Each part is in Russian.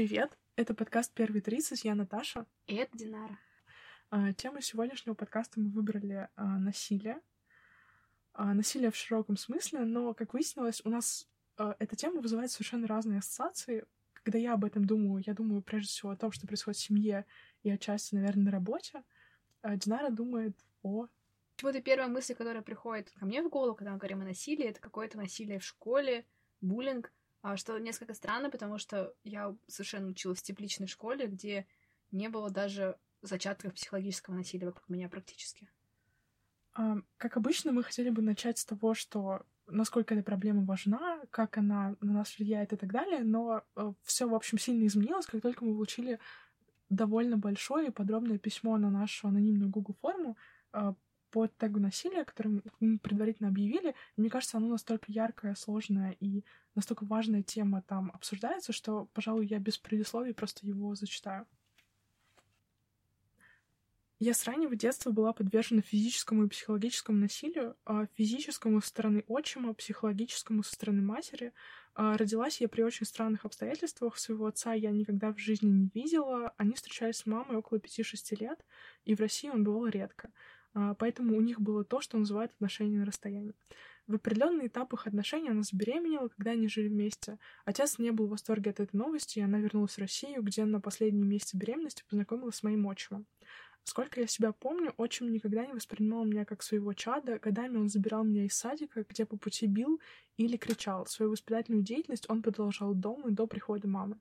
Привет! Это подкаст «Первый тридцать», я Наташа. И это Динара. А, тему сегодняшнего подкаста мы выбрали а, насилие. А, насилие в широком смысле, но, как выяснилось, у нас а, эта тема вызывает совершенно разные ассоциации. Когда я об этом думаю, я думаю прежде всего о том, что происходит в семье и отчасти, наверное, на работе. А Динара думает о Почему-то первая мысль, которая приходит ко мне в голову, когда мы говорим о насилии, это какое-то насилие в школе, буллинг, что несколько странно, потому что я совершенно училась в тепличной школе, где не было даже зачатков психологического насилия вокруг меня практически. А, как обычно, мы хотели бы начать с того, что насколько эта проблема важна, как она на нас влияет и так далее, но э, все, в общем, сильно изменилось, как только мы получили довольно большое и подробное письмо на нашу анонимную Google форму э, по тегу насилия, который мы предварительно объявили. Мне кажется, оно настолько яркое, сложное и настолько важная тема там обсуждается, что, пожалуй, я без предисловий просто его зачитаю. Я с раннего детства была подвержена физическому и психологическому насилию, а физическому со стороны отчима, психологическому со стороны матери. А родилась я при очень странных обстоятельствах. Своего отца я никогда в жизни не видела. Они встречались с мамой около 5-6 лет, и в России он бывал редко. А, поэтому у них было то, что называют отношения на расстоянии. В определенных этапах отношений она забеременела, когда они жили вместе. Отец не был в восторге от этой новости, и она вернулась в Россию, где на последние месяцы беременности познакомилась с моим отчимом. Сколько я себя помню, отчим никогда не воспринимал меня как своего чада. Годами он забирал меня из садика, где по пути бил или кричал. Свою воспитательную деятельность он продолжал дома до прихода мамы.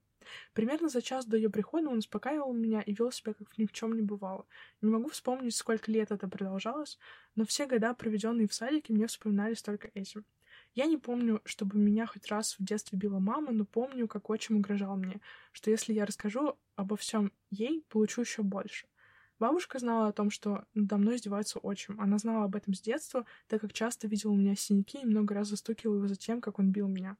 Примерно за час до ее прихода он успокаивал меня и вел себя, как ни в чем не бывало. Не могу вспомнить, сколько лет это продолжалось, но все года, проведенные в садике, мне вспоминались только этим. Я не помню, чтобы меня хоть раз в детстве била мама, но помню, как отчим угрожал мне, что если я расскажу обо всем ей, получу еще больше. Бабушка знала о том, что надо мной издевается отчим. Она знала об этом с детства, так как часто видела у меня синяки и много раз застукивала его за тем, как он бил меня.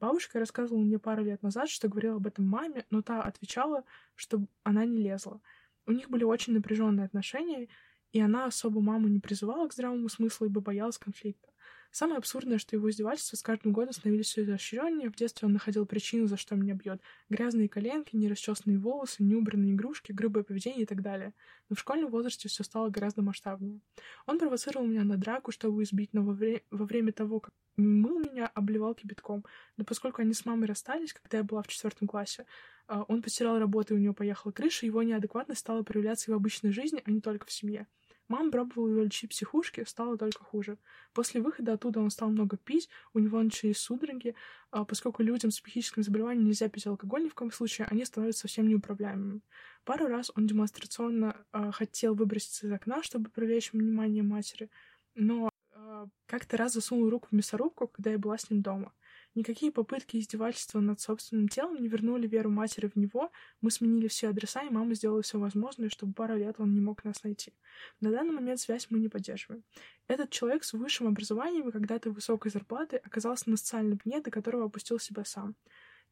Бабушка рассказывала мне пару лет назад, что говорила об этом маме, но та отвечала, что она не лезла. У них были очень напряженные отношения, и она особо маму не призывала к здравому смыслу, ибо боялась конфликта. Самое абсурдное, что его издевательства с каждым годом становились все изощреннее. В детстве он находил причину, за что меня бьет. Грязные коленки, нерасчесанные волосы, неубранные игрушки, грубое поведение и так далее. Но в школьном возрасте все стало гораздо масштабнее. Он провоцировал меня на драку, чтобы избить, но во, вре- во время того, как мыл меня, обливал кипятком. Но поскольку они с мамой расстались, когда я была в четвертом классе, а, он потерял работу, и у него поехала крыша, его неадекватность стала проявляться и в обычной жизни, а не только в семье. Мама пробовала его лечить психушки, стало только хуже. После выхода оттуда он стал много пить, у него начались судороги. А поскольку людям с психическим заболеванием нельзя пить алкоголь ни в коем случае, они становятся совсем неуправляемыми. Пару раз он демонстрационно э, хотел выброситься из окна, чтобы привлечь внимание матери, но э, как-то раз засунул руку в мясорубку, когда я была с ним дома. Никакие попытки издевательства над собственным телом не вернули веру матери в него. Мы сменили все адреса, и мама сделала все возможное, чтобы пару лет он не мог нас найти. На данный момент связь мы не поддерживаем. Этот человек с высшим образованием и когда-то высокой зарплатой оказался на социальном пне, до которого опустил себя сам.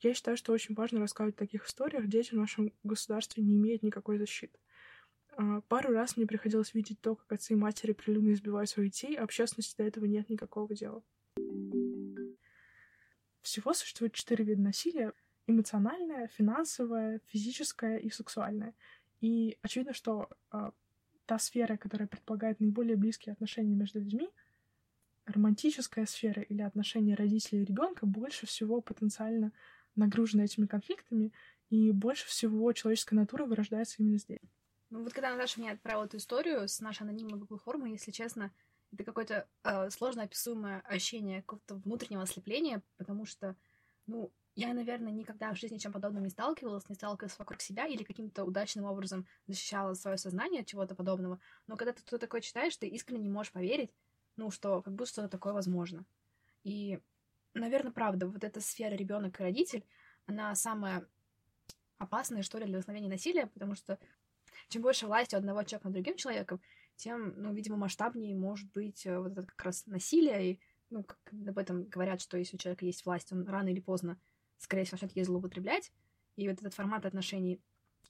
Я считаю, что очень важно рассказывать о таких историях. Дети в нашем государстве не имеют никакой защиты. А, пару раз мне приходилось видеть то, как отцы и матери прилюдно избивают своих детей, а общественности до этого нет никакого дела. Всего существует четыре вида насилия. Эмоциональное, финансовое, физическое и сексуальное. И очевидно, что э, та сфера, которая предполагает наиболее близкие отношения между людьми, романтическая сфера или отношения родителей и ребенка больше всего потенциально нагружена этими конфликтами, и больше всего человеческая натура вырождается именно здесь. Ну вот когда Наташа мне отправила эту историю с нашей анонимной Google формы, если честно, это какое-то э, сложно описуемое ощущение какого-то внутреннего ослепления, потому что, ну, я, наверное, никогда в жизни чем подобным не сталкивалась, не сталкивалась вокруг себя или каким-то удачным образом защищала свое сознание от чего-то подобного. Но когда ты что-то такое читаешь, ты искренне не можешь поверить, ну, что как будто что-то такое возможно. И, наверное, правда, вот эта сфера ребенок и родитель, она самая опасная, что ли, для восстановления насилия, потому что чем больше власти у одного человека над другим человеком, тем, ну, видимо, масштабнее может быть э, вот это как раз насилие, и, ну, как об этом говорят, что если у человека есть власть, он рано или поздно, скорее всего, начнет ей злоупотреблять, и вот этот формат отношений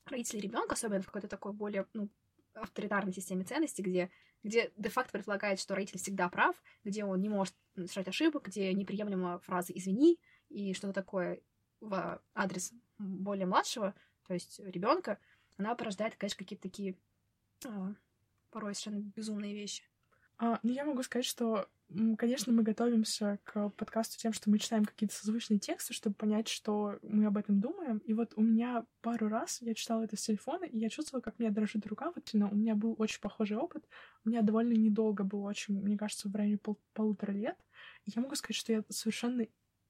родителей ребенка, особенно в какой-то такой более, ну, авторитарной системе ценностей, где, где де-факто предполагает, что родитель всегда прав, где он не может совершать ошибок, где неприемлема фраза «извини» и что-то такое в адрес более младшего, то есть ребенка, она порождает, конечно, какие-то такие а, порой совершенно безумные вещи. А, ну, я могу сказать, что, конечно, мы готовимся к подкасту тем, что мы читаем какие-то созвучные тексты, чтобы понять, что мы об этом думаем. И вот у меня пару раз я читала это с телефона, и я чувствовала, как меня дрожит рука. Вот но у меня был очень похожий опыт. У меня довольно недолго было, очень, мне кажется, в районе пол полутора лет. И я могу сказать, что я совершенно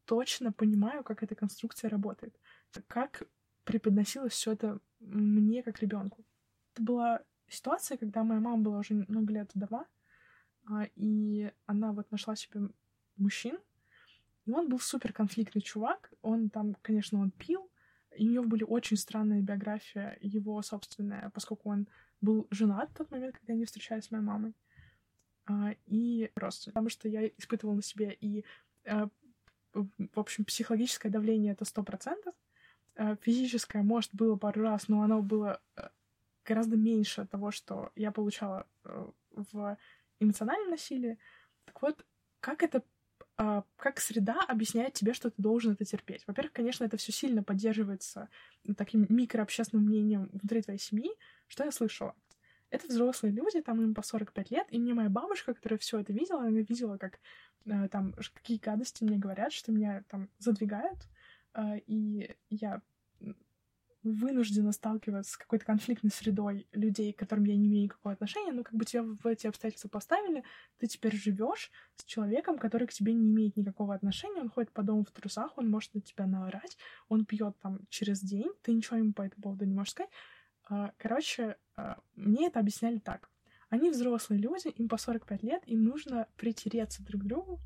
точно понимаю, как эта конструкция работает. Как преподносилось все это мне как ребенку. Это была ситуация, когда моя мама была уже много лет вдова, а, и она вот нашла себе мужчин, и он был супер конфликтный чувак. Он там, конечно, он пил, и у него были очень странная биография его собственная, поскольку он был женат в тот момент, когда они встречались с моей мамой. А, и просто потому что я испытывала на себе и, а, в общем, психологическое давление — это сто процентов, физическое, может, было пару раз, но оно было гораздо меньше того, что я получала э, в эмоциональном насилии. Так вот, как это а, как среда объясняет тебе, что ты должен это терпеть. Во-первых, конечно, это все сильно поддерживается таким микрообщественным мнением внутри твоей семьи. Что я слышала? Это взрослые люди, там им по 45 лет, и мне моя бабушка, которая все это видела, она видела, как э, там какие гадости мне говорят, что меня там задвигают, э, и я вынуждена сталкиваться с какой-то конфликтной средой людей, к которым я не имею никакого отношения, но как бы тебя в эти обстоятельства поставили, ты теперь живешь с человеком, который к тебе не имеет никакого отношения, он ходит по дому в трусах, он может на тебя наорать, он пьет там через день, ты ничего ему по этому поводу не можешь сказать. А, короче, а, мне это объясняли так. Они взрослые люди, им по 45 лет, им нужно притереться друг к другу,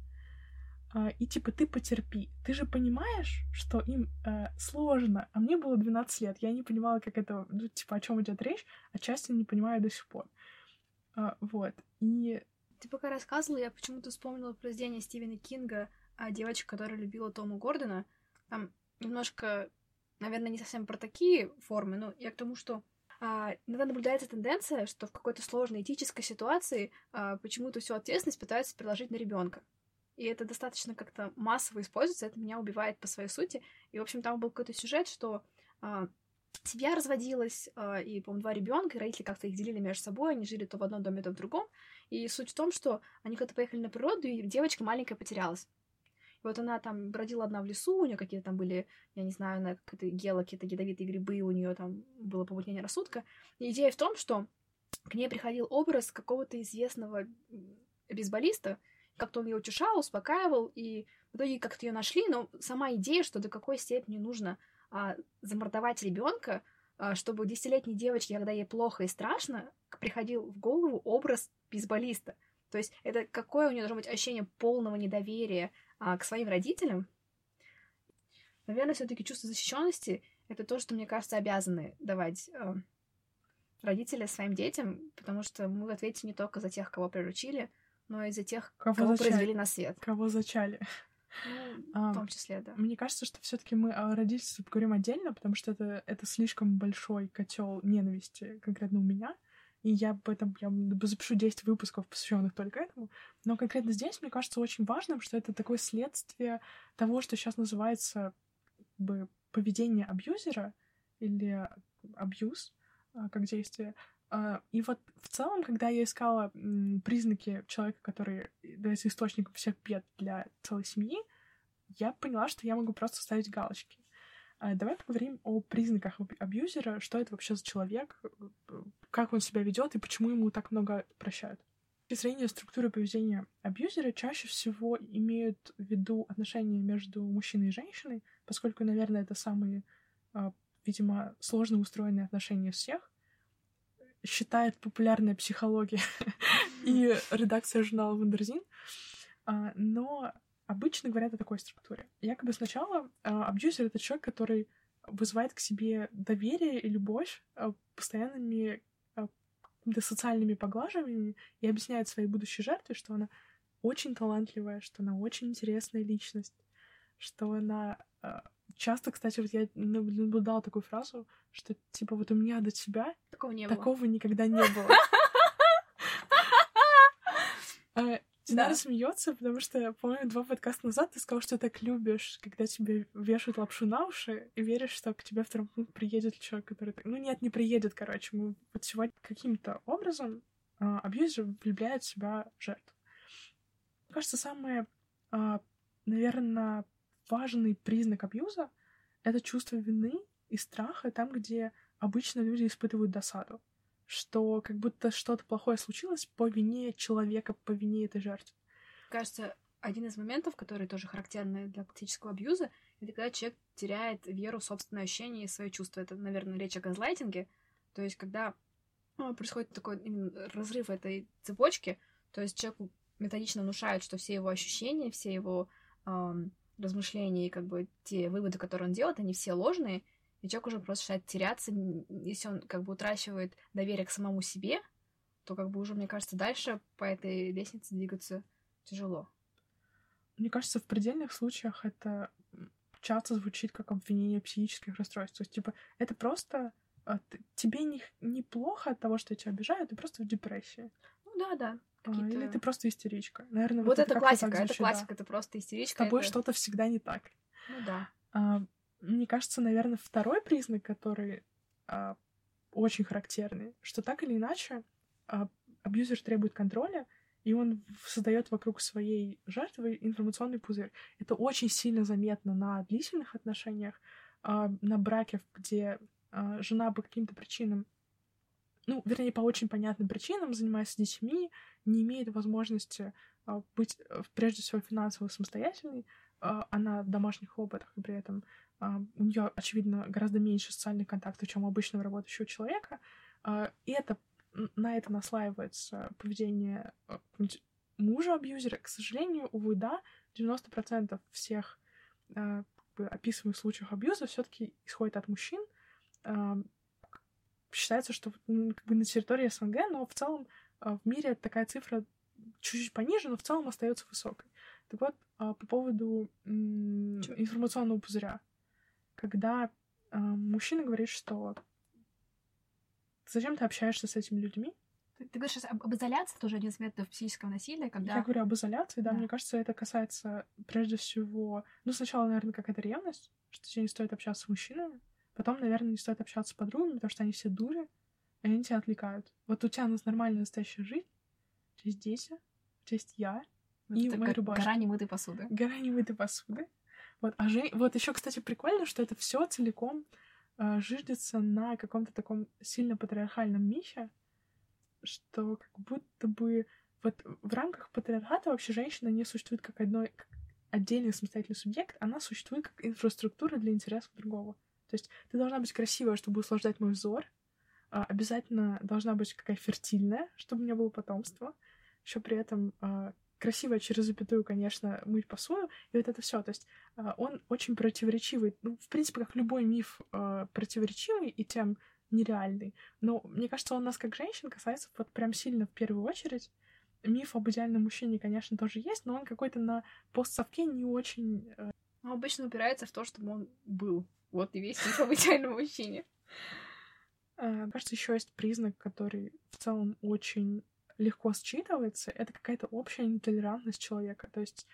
и типа ты потерпи. Ты же понимаешь, что им э, сложно. А мне было 12 лет. Я не понимала, как это, ну, типа, о чем идет речь, а часто не понимаю до сих пор. А, вот. И. Ты пока рассказывала, я почему-то вспомнила произведение Стивена Кинга о девочке, которая любила Тома Гордона. Там немножко, наверное, не совсем про такие формы, но я к тому, что а, иногда наблюдается тенденция, что в какой-то сложной этической ситуации а, почему-то всю ответственность пытаются переложить на ребенка и это достаточно как-то массово используется, это меня убивает по своей сути. И, в общем, там был какой-то сюжет, что а, семья разводилась, а, и, по-моему, два ребенка, и родители как-то их делили между собой, они жили то в одном доме, то в другом. И суть в том, что они как-то поехали на природу, и девочка маленькая потерялась. Вот она там бродила одна в лесу, у нее какие-то там были, я не знаю, на какие-то гелы, какие-то ядовитые грибы, у нее там было помутнение рассудка. И идея в том, что к ней приходил образ какого-то известного бейсболиста, как-то он ее утешал, успокаивал, и в итоге как-то ее нашли, но сама идея, что до какой степени нужно а, замордовать ребенка, а, чтобы десятилетней девочке, когда ей плохо и страшно, приходил в голову образ бейсболиста. То есть это какое у нее должно быть ощущение полного недоверия а, к своим родителям. Наверное, все-таки чувство защищенности это то, что, мне кажется, обязаны давать э, родители своим детям, потому что мы в ответе не только за тех, кого приручили, но и за тех, кого, кого произвели на свет. Кого зачали. Ну, а, в том числе, да. Мне кажется, что все-таки мы о родительстве поговорим отдельно, потому что это, это слишком большой котел ненависти конкретно у меня. И я об этом я запишу 10 выпусков, посвященных только этому. Но конкретно здесь, мне кажется, очень важным, что это такое следствие того, что сейчас называется как бы, поведение абьюзера или абьюз а, как действие. А, и вот в целом, когда я искала признаки человека, который является источником всех бед для целой семьи, я поняла, что я могу просто ставить галочки. А, давай поговорим о признаках абьюзера, что это вообще за человек, как он себя ведет и почему ему так много прощают. С зрения структуры поведения абьюзера чаще всего имеют в виду отношения между мужчиной и женщиной, поскольку, наверное, это самые, а, видимо, сложно устроенные отношения всех считает популярная психология и редакция журнала Вундерзин. А, но обычно говорят о такой структуре. Якобы сначала а, абьюзер — это человек, который вызывает к себе доверие и любовь а, постоянными социальными поглаживаниями и объясняет своей будущей жертве, что она очень талантливая, что она очень интересная личность, что она часто, кстати, вот я наблюдала такую фразу, что типа вот у меня до тебя такого, не такого было. никогда не было. А, Динара Да. смеется, потому что, по-моему, два подкаста назад ты сказал, что так любишь, когда тебе вешают лапшу на уши, и веришь, что к тебе в травмпункт приедет человек, который... Ну, нет, не приедет, короче. Мы вот сегодня каким-то образом а, абьюзер влюбляет в себя жертву. Мне кажется, самый, наверное, важный признак абьюза — это чувство вины и страха там, где обычно люди испытывают досаду что как будто что-то плохое случилось по вине человека, по вине этой жертвы. Кажется, один из моментов, который тоже характерны для классического абьюза, это когда человек теряет веру в собственное ощущение и свои чувства. Это, наверное, речь о газлайтинге. То есть, когда ну, происходит такой разрыв этой цепочки, то есть человеку методично внушают, что все его ощущения, все его ам, размышления и как бы те выводы, которые он делает, они все ложные, и человек уже просто начинает теряться, если он как бы утрачивает доверие к самому себе, то как бы уже, мне кажется, дальше по этой лестнице двигаться тяжело. Мне кажется, в предельных случаях это часто звучит как обвинение психических расстройств. То есть, типа, это просто а, тебе не, неплохо от того, что тебя обижают, ты просто в депрессии. Ну да, да. А, какие-то- Или ты просто истеричка. Наверное, Вот, это как-то классика, это звучит, да. классика, это просто С истеричка. тобой это- что-то всегда не так. Ну да. А, мне кажется, наверное, второй признак, который а, очень характерный, что так или иначе а, абьюзер требует контроля, и он создает вокруг своей жертвы информационный пузырь. Это очень сильно заметно на длительных отношениях, а, на браке, где а, жена по каким-то причинам, ну, вернее, по очень понятным причинам, занимается детьми, не имеет возможности а, быть, э, прежде всего, финансово самостоятельной, а, она в домашних хлопотах, и при этом а, у нее, очевидно, гораздо меньше социальных контактов, чем у обычного работающего человека, и это на это наслаивается поведение мужа-абьюзера. К сожалению, увы, да, 90% всех как бы описываемых случаев абьюза все таки исходит от мужчин. Считается, что как бы на территории СНГ, но в целом а, в мире такая цифра чуть-чуть пониже, но в целом остается высокой. Так вот, а, по поводу информационного пузыря. Когда а, мужчина говорит, что зачем ты общаешься с этими людьми? Ты, ты говоришь сейчас об, об изоляции, тоже один из методов психического насилия, когда... Я говорю об изоляции, да, Да. мне кажется, это касается прежде всего... Ну, сначала, наверное, какая-то ревность, что тебе не стоит общаться с мужчинами, потом, наверное, не стоит общаться с подругами, потому что они все дури, и они тебя отвлекают. Вот у тебя нас нормальная настоящая жизнь, у тебя дети, у тебя есть я, Вот и моя рубашка. гора немытой посуды. гора немытой посуды. Вот, а жи- вот еще, кстати, прикольно, что это все целиком э, жиждется на каком-то таком сильно патриархальном мифе, что как будто бы вот в рамках патриархата вообще женщина не существует как одной как отдельный самостоятельный субъект, она существует как инфраструктура для интересов другого. То есть ты должна быть красивая, чтобы услаждать мой взор, а, обязательно должна быть какая фертильная, чтобы у меня было потомство, еще при этом а, красивая через запятую, конечно, мыть посуду, и вот это все. То есть а, он очень противоречивый. Ну, в принципе, как любой миф а, противоречивый и тем нереальный. Но мне кажется, он нас как женщин касается вот прям сильно в первую очередь. Миф об идеальном мужчине, конечно, тоже есть, но он какой-то на постсовке не очень... э, Он обычно упирается в то, чтобы он был. Вот и весь миф об идеальном мужчине. э, Кажется, еще есть признак, который в целом очень легко считывается. Это какая-то общая нетолерантность человека. То есть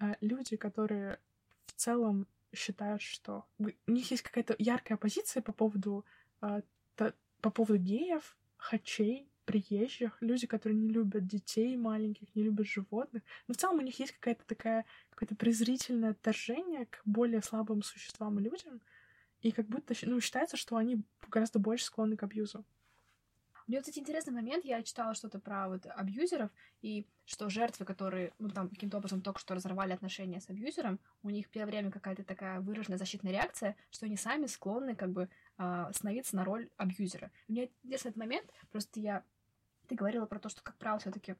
э, люди, которые в целом считают, что у них есть какая-то яркая позиция по поводу та- по поводу геев, хачей, приезжих, люди, которые не любят детей маленьких, не любят животных. Но в целом у них есть какая-то такая, какое-то презрительное отторжение к более слабым существам и людям. И как будто ну, считается, что они гораздо больше склонны к абьюзу. У меня, кстати, интересный момент. Я читала что-то про вот абьюзеров, и что жертвы, которые, ну, там, каким-то образом только что разорвали отношения с абьюзером, у них первое время какая-то такая выраженная защитная реакция, что они сами склонны, как бы, а, становиться на роль абьюзера. У меня интересный этот момент, просто я... Ты говорила про то, что, как правило, все таки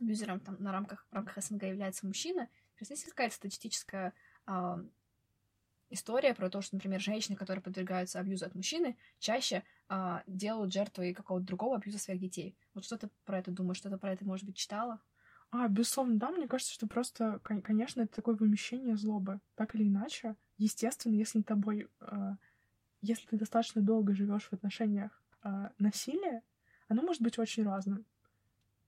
абьюзером там на рамках, в рамках СНГ является мужчина. Просто есть какая-то статистическая а, история про то, что, например, женщины, которые подвергаются абьюзу от мужчины, чаще а, делают жертвой какого-то другого абьюза своих детей. Вот что ты про это думаешь? Что-то про это, может быть, читала? А, безусловно, да, мне кажется, что просто, кон- конечно, это такое вымещение злобы. Так или иначе, естественно, если тобой, э, если ты достаточно долго живешь в отношениях э, насилия, оно может быть очень разным.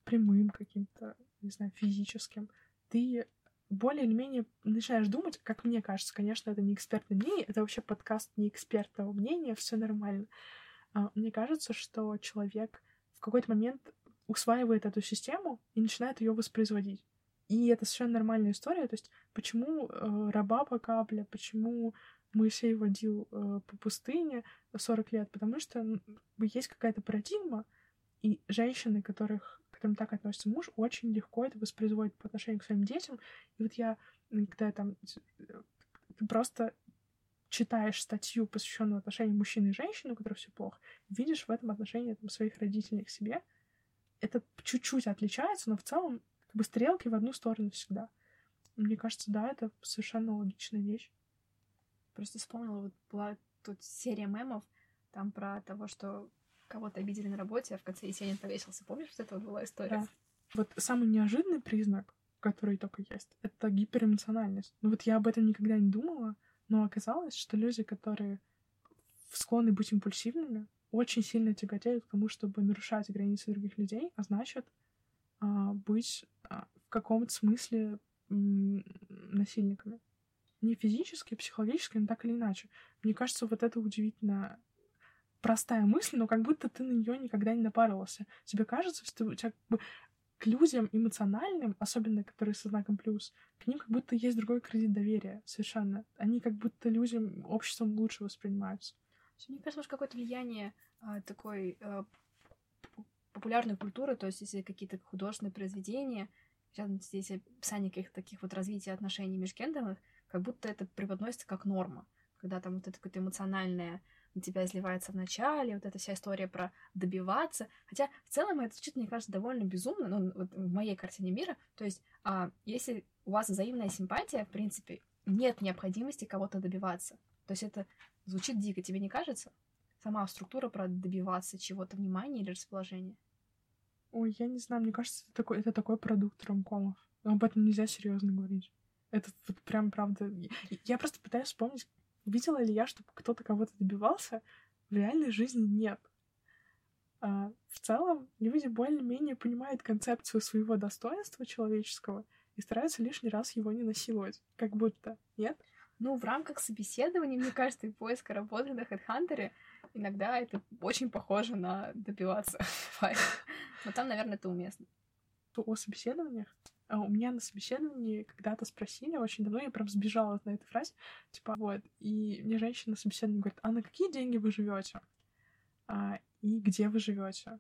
Прямым каким-то, не знаю, физическим, ты более или менее начинаешь думать, как мне кажется, конечно, это не экспертное мнение, это вообще подкаст не экспертного мнения, все нормально. А, мне кажется, что человек в какой-то момент усваивает эту систему и начинает ее воспроизводить. И это совершенно нормальная история. То есть, почему э, раба по капле, почему Моисей водил э, по пустыне 40 лет? Потому что есть какая-то парадигма, и женщины, которых, которым так относится муж, очень легко это воспроизводят по отношению к своим детям. И вот я, когда там ты просто читаешь статью, посвященную отношению мужчины и женщины, у которых все плохо, видишь в этом отношении там, своих родителей к себе. Это чуть-чуть отличается, но в целом как бы стрелки в одну сторону всегда. Мне кажется, да, это совершенно логичная вещь. Просто вспомнила, вот была тут серия мемов, там про того, что кого-то обидели на работе, а в конце Есенин повесился. Помнишь, что это вот была история? Да. Вот самый неожиданный признак, который только есть, это гиперэмоциональность. Ну вот я об этом никогда не думала, но оказалось, что люди, которые склонны быть импульсивными, очень сильно тяготеют к тому, чтобы нарушать границы других людей, а значит а, быть а, в каком-то смысле насильниками. Не физически, а психологически, но так или иначе. Мне кажется, вот это удивительно простая мысль, но как будто ты на нее никогда не напарывался. Тебе кажется, что у тебя как бы к людям эмоциональным, особенно которые со знаком плюс, к ним как будто есть другой кредит доверия совершенно. Они как будто людям, обществом лучше воспринимаются. Мне кажется, может, какое-то влияние а, такой а, популярной культуры, то есть если какие-то художественные произведения, сейчас здесь описание каких-то таких вот развития отношений межгендерных, как будто это преподносится как норма, когда там вот это какое-то эмоциональное на тебя изливается в начале, вот эта вся история про добиваться. Хотя в целом это звучит, мне кажется, довольно безумно, ну, вот в моей картине мира. То есть, а, если у вас взаимная симпатия, в принципе, нет необходимости кого-то добиваться. То есть это звучит дико, тебе не кажется? Сама структура про добиваться чего-то внимания или расположения. Ой, я не знаю, мне кажется, это такой, это такой продукт ромкомов. Об этом нельзя серьезно говорить. Это вот прям правда. Я просто пытаюсь вспомнить, Видела ли я, чтобы кто-то кого-то добивался? В реальной жизни нет. А в целом люди более-менее понимают концепцию своего достоинства человеческого и стараются лишний раз его не насиловать. Как будто, нет? Ну, в рамках собеседования, мне кажется, и поиска работы на HeadHunter иногда это очень похоже на добиваться. Но там, наверное, это уместно. О собеседованиях? А у меня на собеседовании когда-то спросили, очень давно я прям сбежала на этой фразе, типа, вот, и мне женщина на собеседовании говорит, а на какие деньги вы живете? А, и где вы живете?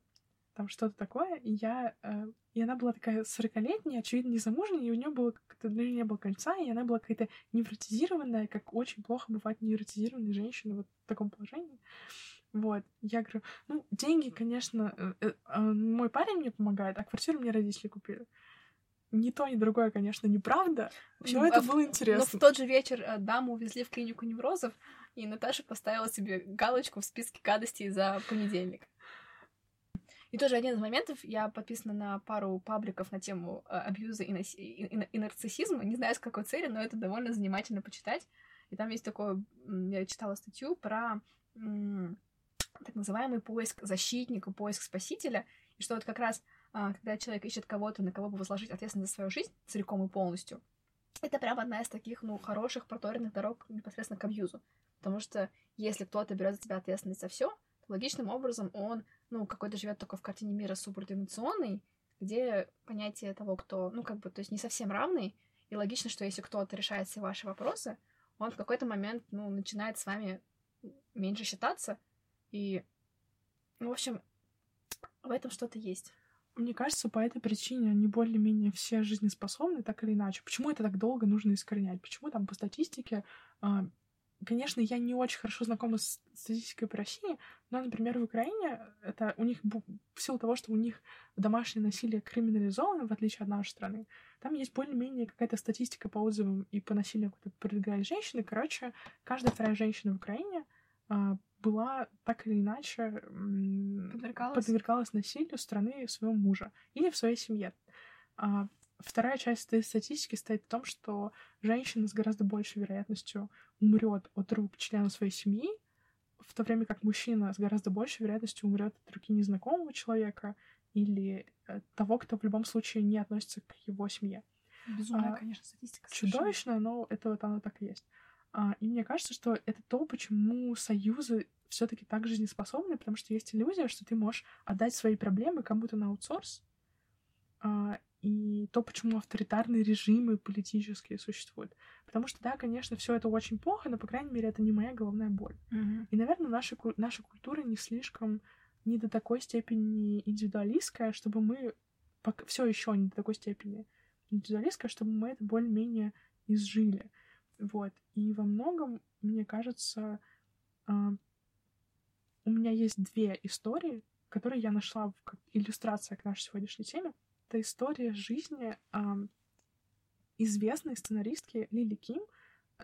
Там что-то такое, и я... Э, и она была такая сорокалетняя, очевидно, не замужняя, и у нее было как-то... Нее не было кольца, и она была какая-то невротизированная, как очень плохо бывает невротизированные женщины вот в таком положении. Вот. Я говорю, ну, деньги, конечно, э, э, э, мой парень мне помогает, а квартиру мне родители купили ни то, ни другое, конечно, неправда, но а это было интересно. Но в тот же вечер э, даму увезли в клинику неврозов, и Наташа поставила себе галочку в списке гадостей за понедельник. И тоже один из моментов, я подписана на пару пабликов на тему э, абьюза и, наси... и, и, и нарциссизма, не знаю, с какой цели, но это довольно занимательно почитать. И там есть такое, я читала статью про так называемый поиск защитника, поиск спасителя, и что вот как раз а, когда человек ищет кого-то, на кого бы возложить ответственность за свою жизнь целиком и полностью, это прям одна из таких, ну, хороших проторенных дорог непосредственно к абьюзу. Потому что если кто-то берет за тебя ответственность за все, то логичным образом он, ну, какой-то живет только в картине мира субординационный, где понятие того, кто, ну, как бы, то есть не совсем равный, и логично, что если кто-то решает все ваши вопросы, он в какой-то момент, ну, начинает с вами меньше считаться, и, ну, в общем, в этом что-то есть. Мне кажется, по этой причине они более-менее все жизнеспособны, так или иначе. Почему это так долго нужно искоренять? Почему там по статистике... А, конечно, я не очень хорошо знакома с статистикой по России, но, например, в Украине это у них в силу того, что у них домашнее насилие криминализовано, в отличие от нашей страны, там есть более-менее какая-то статистика по отзывам и по насилию, которое продвигали женщины. Короче, каждая вторая женщина в Украине а, была так или иначе подвергалась, подвергалась насилию страны своего мужа или в своей семье. А вторая часть этой статистики стоит в том, что женщина с гораздо большей вероятностью умрет от рук члена своей семьи, в то время как мужчина с гораздо большей вероятностью умрет от руки незнакомого человека или э, того, кто в любом случае не относится к его семье. Безумная, а, конечно, статистика. Совершенно. но это вот оно так и есть. А, и мне кажется, что это то, почему союзы все-таки так жизнеспособны, потому что есть иллюзия, что ты можешь отдать свои проблемы кому-то на аутсорс, а, и то, почему авторитарные режимы политические существуют. Потому что, да, конечно, все это очень плохо, но, по крайней мере, это не моя головная боль. Mm-hmm. И, наверное, наша, наша культура не слишком, не до такой степени индивидуалистская, чтобы мы все еще не до такой степени индивидуалистская, чтобы мы это более-менее изжили. Вот. И во многом, мне кажется, а, у меня есть две истории, которые я нашла как иллюстрация к нашей сегодняшней теме. Это история жизни э, известной сценаристки Лили Ким,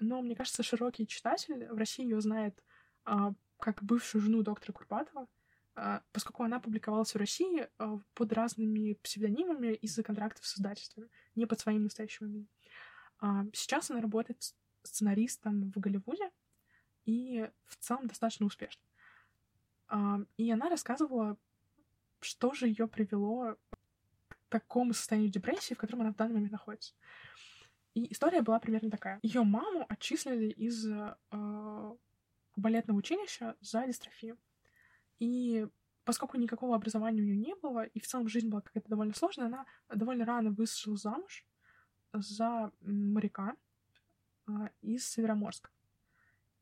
но, мне кажется, широкий читатель в России ее знает э, как бывшую жену доктора Курбатова, э, поскольку она публиковалась в России под разными псевдонимами из-за контрактов с издательствами, не под своим настоящим именем. Сейчас она работает сценаристом в Голливуде и в целом достаточно успешно. Э, и она рассказывала, что же ее привело такому состоянию депрессии, в котором она в данный момент находится. И история была примерно такая. Ее маму отчислили из э, балетного училища за дистрофию. И поскольку никакого образования у нее не было, и в целом жизнь была какая-то довольно сложная, она довольно рано вышла замуж за моряка из Североморска.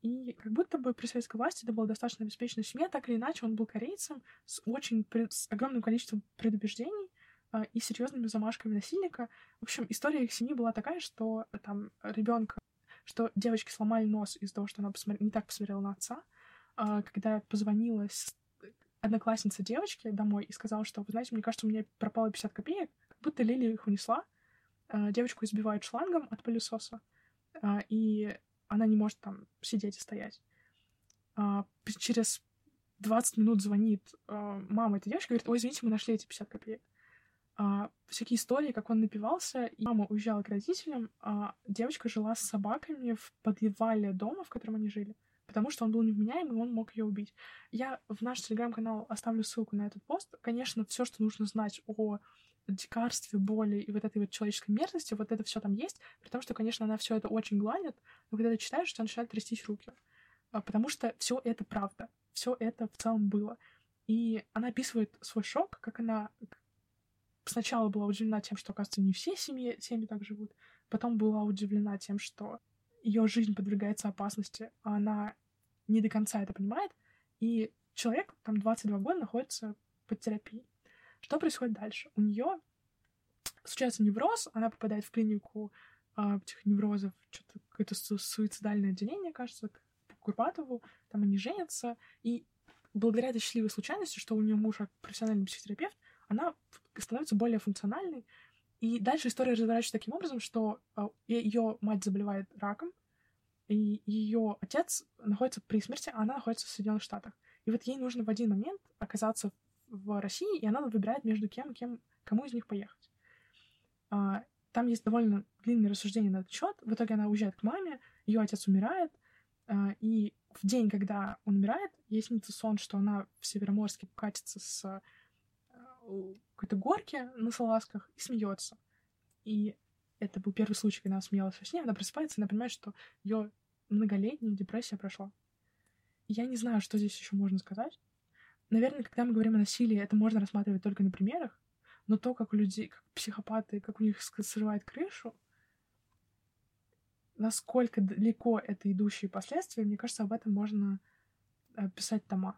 И как будто бы при советской власти это была достаточно обеспеченная семья, так или иначе он был корейцем с очень с огромным количеством предубеждений, а, и серьезными замашками насильника. В общем, история их семьи была такая, что там ребенка, что девочки сломали нос из-за того, что она посмотр... не так посмотрела на отца. А, когда позвонила одноклассница девочки домой и сказала, что, вы знаете, мне кажется, у меня пропало 50 копеек, как будто Лили их унесла. А, девочку избивают шлангом от пылесоса, и она не может там сидеть и стоять. Через 20 минут звонит мама этой девочки и говорит, ой, извините, мы нашли эти 50 копеек а, всякие истории, как он напивался, и мама уезжала к родителям, а девочка жила с собаками в подвале дома, в котором они жили, потому что он был невменяемый, и он мог ее убить. Я в наш телеграм-канал оставлю ссылку на этот пост. Конечно, все, что нужно знать о дикарстве, боли и вот этой вот человеческой мерзости, вот это все там есть, потому что, конечно, она все это очень гладит, но когда ты читаешь, у тебя начинают трястись руки. А, потому что все это правда, все это в целом было. И она описывает свой шок, как она, сначала была удивлена тем, что, оказывается, не все семьи, семьи так живут. Потом была удивлена тем, что ее жизнь подвергается опасности, а она не до конца это понимает. И человек, там, 22 года, находится под терапией. Что происходит дальше? У нее случается невроз, она попадает в клинику а, этих неврозов, что-то какое-то суицидальное отделение, кажется, к Курпатову, там они женятся, и благодаря этой счастливой случайности, что у нее муж профессиональный психотерапевт, она становится более функциональной. И дальше история разворачивается таким образом, что а, ее мать заболевает раком, и ее отец находится при смерти, а она находится в Соединенных Штатах. И вот ей нужно в один момент оказаться в России, и она выбирает между кем кем, кому из них поехать. А, там есть довольно длинное рассуждение на этот счет. В итоге она уезжает к маме, ее отец умирает, а, и в день, когда он умирает, ей снится сон, что она в Североморске катится с какой-то горке на салазках и смеется. И это был первый случай, когда она смеялась во сне. Она просыпается и она понимает, что ее многолетняя депрессия прошла. Я не знаю, что здесь еще можно сказать. Наверное, когда мы говорим о насилии, это можно рассматривать только на примерах, но то, как у людей, как психопаты, как у них срывает крышу, насколько далеко это идущие последствия, мне кажется, об этом можно э, писать тома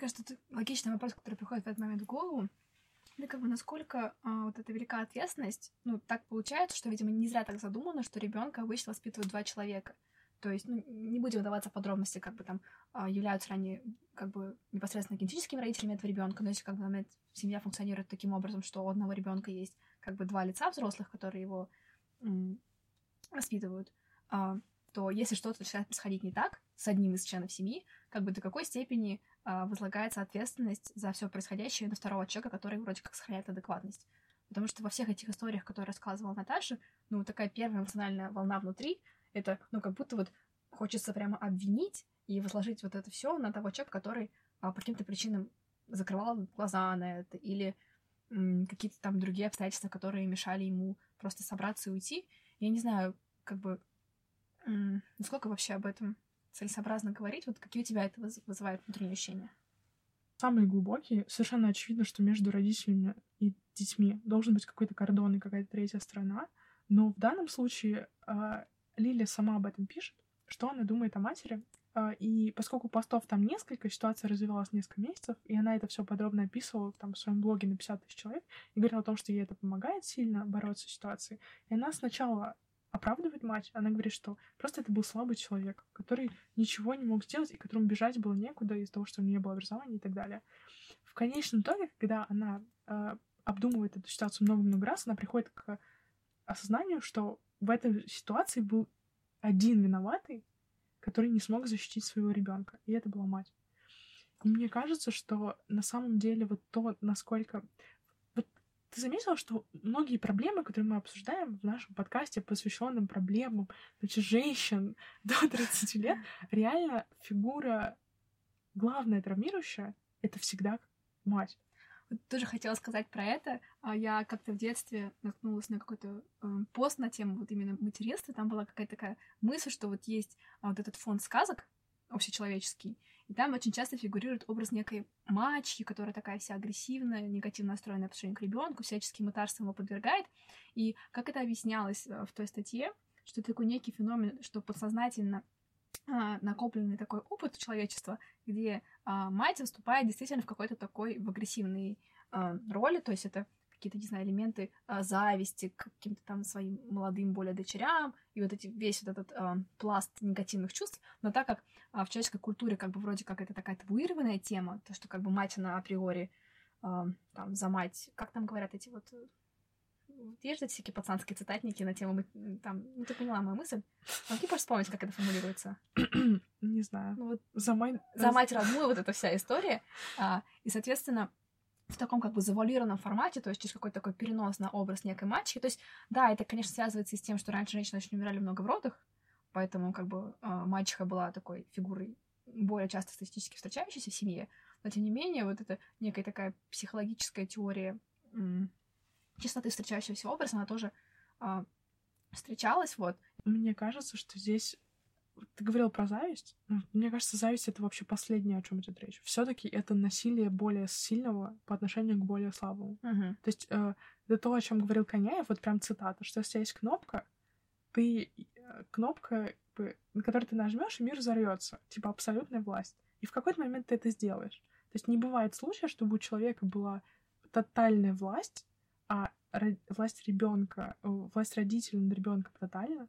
кажется, это логичный вопрос, который приходит в этот момент в голову. Это как бы насколько а, вот эта велика ответственность, ну, так получается, что, видимо, не зря так задумано, что ребенка обычно воспитывают два человека. То есть, ну, не будем вдаваться в подробности, как бы там а, являются ли они как бы непосредственно генетическими родителями этого ребенка, но если как бы момент семья функционирует таким образом, что у одного ребенка есть как бы два лица взрослых, которые его воспитывают, а, то если что-то начинает происходить не так с одним из членов семьи, как бы до какой степени а, возлагается ответственность за все происходящее на второго человека, который вроде как сохраняет адекватность. Потому что во всех этих историях, которые рассказывала Наташа, ну, такая первая эмоциональная волна внутри, это, ну, как будто вот хочется прямо обвинить и возложить вот это все на того человека, который а, по каким-то причинам закрывал глаза на это, или какие-то там другие обстоятельства, которые мешали ему просто собраться и уйти. Я не знаю, как бы, насколько вообще об этом целесообразно говорить, вот какие у тебя это вызывает внутренние ощущения? Самые глубокие. Совершенно очевидно, что между родителями и детьми должен быть какой-то кордон и какая-то третья страна. Но в данном случае э, Лилия сама об этом пишет, что она думает о матери. Э, и поскольку постов там несколько, ситуация развивалась несколько месяцев, и она это все подробно описывала там в своем блоге на 50 тысяч человек, и говорила о том, что ей это помогает сильно бороться с ситуацией. И она сначала оправдывает мать. Она говорит, что просто это был слабый человек, который ничего не мог сделать и которому бежать было некуда из-за того, что у нее не было образования и так далее. В конечном итоге, когда она э, обдумывает эту ситуацию много-много раз, она приходит к осознанию, что в этой ситуации был один виноватый, который не смог защитить своего ребенка, и это была мать. И мне кажется, что на самом деле вот то, насколько ты заметила, что многие проблемы, которые мы обсуждаем в нашем подкасте, посвященном проблемам значит, женщин до 30 лет, реально фигура главная травмирующая — это всегда мать. Тоже хотела сказать про это. А я как-то в детстве наткнулась на какой-то э, пост на тему вот именно материнства. Там была какая-то такая мысль, что вот есть а, вот этот фонд сказок общечеловеческий, и там очень часто фигурирует образ некой мачки, которая такая вся агрессивная, негативно настроенная по отношению к ребенку, всячески мытарством его подвергает. И как это объяснялось э, в той статье, что это такой некий феномен, что подсознательно накопленный такой опыт человечества, где а, мать выступает действительно в какой-то такой в агрессивной а, роли, то есть это какие-то, не знаю, элементы а, зависти к каким-то там своим молодым более дочерям, и вот эти, весь вот этот а, пласт негативных чувств, но так как а, в человеческой культуре как бы вроде как это такая табуированная тема, то, что как бы мать, она априори а, там за мать, как там говорят эти вот есть же всякие пацанские цитатники на тему, там, ну ты поняла мою мысль? Могли бы вспомнить, как это формулируется? Не знаю. Ну, вот за, мать... за мать родную вот эта вся история. А, и, соответственно, в таком как бы завуалированном формате, то есть через какой-то такой перенос на образ некой матчи. То есть, да, это, конечно, связывается и с тем, что раньше женщины очень умирали много в родах, поэтому как бы э, мачеха была такой фигурой более часто статистически встречающейся в семье, но тем не менее вот эта некая такая психологическая теория чистоты встречающегося образа, она тоже э, встречалась, вот. Мне кажется, что здесь ты говорил про зависть. Мне кажется, зависть это вообще последнее, о чем идет речь. Все-таки это насилие более сильного по отношению к более слабому. Uh-huh. То есть э, это то, о чем говорил Коняев, вот прям цитата, что если есть кнопка, ты э, кнопка, на которую ты нажмешь, и мир взорвется. Типа абсолютная власть. И в какой-то момент ты это сделаешь. То есть не бывает случая, чтобы у человека была тотальная власть, а власть ребенка, власть родителей над ребенком тотальна,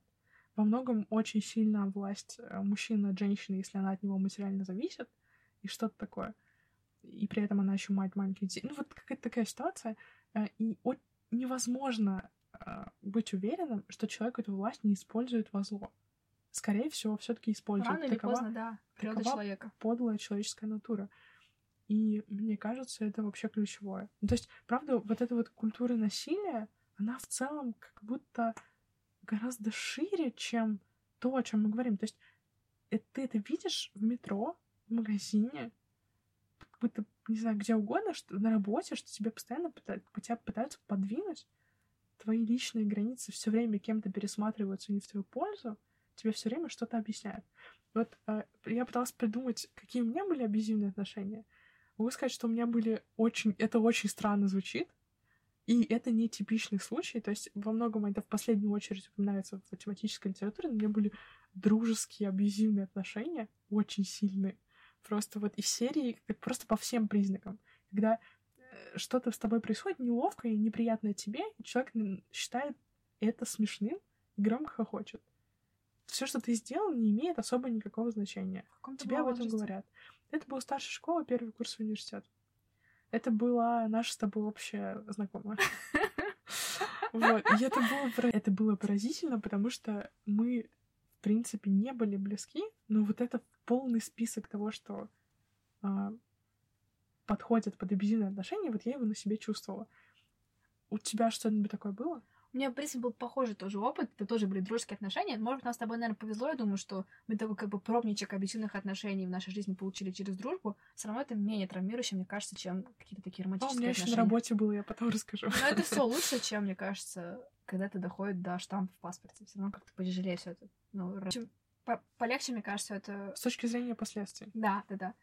во многом очень сильно власть э, мужчины над женщиной, если она от него материально зависит, и что-то такое. И при этом она еще мать маленьких детей. Ну, вот какая-то такая ситуация. Э, и невозможно э, быть уверенным, что человек эту власть не использует во зло. Скорее всего, все-таки использует. Рано или такова, поздно, да. Природа человека. Подлая человеческая натура. И мне кажется, это вообще ключевое. Ну, то есть, правда, вот эта вот культура насилия, она в целом как будто гораздо шире, чем то, о чем мы говорим. То есть это, ты это видишь в метро, в магазине, как будто, не знаю, где угодно, что на работе, что тебе постоянно пытаются, тебя пытаются подвинуть, твои личные границы все время кем-то пересматриваются не в твою пользу, тебе все время что-то объясняют. Вот э, я пыталась придумать, какие у меня были абьюзивные отношения. Могу сказать, что у меня были очень... Это очень странно звучит, и это не типичный случай, то есть во многом это в последнюю очередь упоминается в математической литературе, но у меня были дружеские, абьюзивные отношения, очень сильные. Просто вот из серии, просто по всем признакам. Когда э, что-то с тобой происходит неловкое и неприятное тебе, и человек считает это смешным и громко хохочет. Все, что ты сделал, не имеет особо никакого значения. Тебе об этом говорят. Это был старшая школа, первый курс университета. Это была наша с тобой общая знакомая. Вот. И это было, это было поразительно, потому что мы, в принципе, не были близки, но вот это полный список того, что а, подходит под абьюзивные отношения, вот я его на себе чувствовала. У тебя что-нибудь такое было? У меня, в принципе, был похожий тоже опыт, это тоже были дружеские отношения. Может, нам с тобой, наверное, повезло, я думаю, что мы такой как бы пробничек объективных отношений в нашей жизни получили через дружбу. Все равно это менее травмирующе, мне кажется, чем какие-то такие романтические а, у меня отношения. еще на работе было, я потом расскажу. Но это все лучше, чем, мне кажется, когда это доходит до штампа в паспорте. Все равно как-то потяжелее все это. Ну, по полегче, мне кажется, это... С точки зрения последствий. Да, да, да.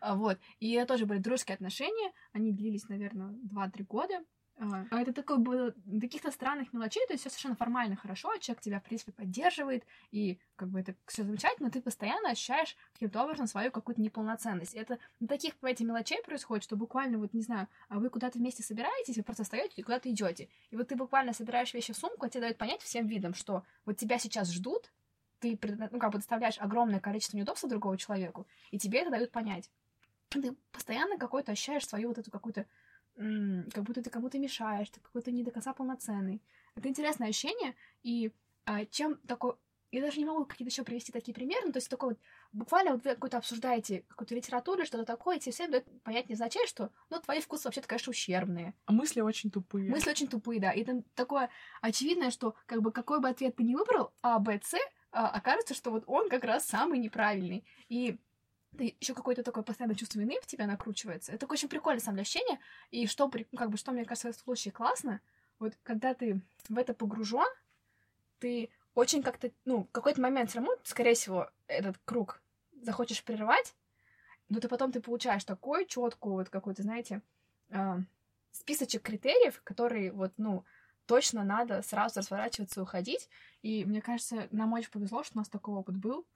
А, вот. И это тоже были дружеские отношения. Они длились, наверное, 2-3 года. А это такое было каких-то странных мелочей, то есть все совершенно формально хорошо, человек тебя, в принципе, поддерживает, и как бы это все замечательно, но ты постоянно ощущаешь каким-то образом свою какую-то неполноценность. Это на таких, понимаете, мелочей происходит, что буквально, вот, не знаю, а вы куда-то вместе собираетесь, вы просто встаете и куда-то идете. И вот ты буквально собираешь вещи в сумку, а тебе дают понять всем видом, что вот тебя сейчас ждут, ты, ну, как бы доставляешь огромное количество неудобств другому человеку, и тебе это дают понять. Ты постоянно какой-то ощущаешь свою вот эту какую-то как будто ты кому-то мешаешь, ты какой-то не до конца полноценный. Это интересное ощущение, и а, чем такой... Я даже не могу какие-то еще привести такие примеры, ну, то есть такой вот, буквально вот вы какую-то обсуждаете какую-то литературу, что-то такое, и тебе всем дает понять не означает, что, ну, твои вкусы вообще-то, конечно, ущербные. А мысли очень тупые. Мысли очень тупые, да. И там такое очевидное, что, как бы, какой бы ответ ты не выбрал, А, Б, С, а, окажется, что вот он как раз самый неправильный. И еще какое-то такое постоянное чувство вины в тебя накручивается. Это такое очень прикольное самоощущение. И что, как бы, что мне кажется в этом случае классно, вот когда ты в это погружен, ты очень как-то, ну, в какой-то момент все равно, скорее всего, этот круг захочешь прервать, но ты потом ты получаешь такой четкую вот какой-то, знаете, э, списочек критериев, которые вот, ну, точно надо сразу разворачиваться и уходить. И мне кажется, нам очень повезло, что у нас такой опыт был.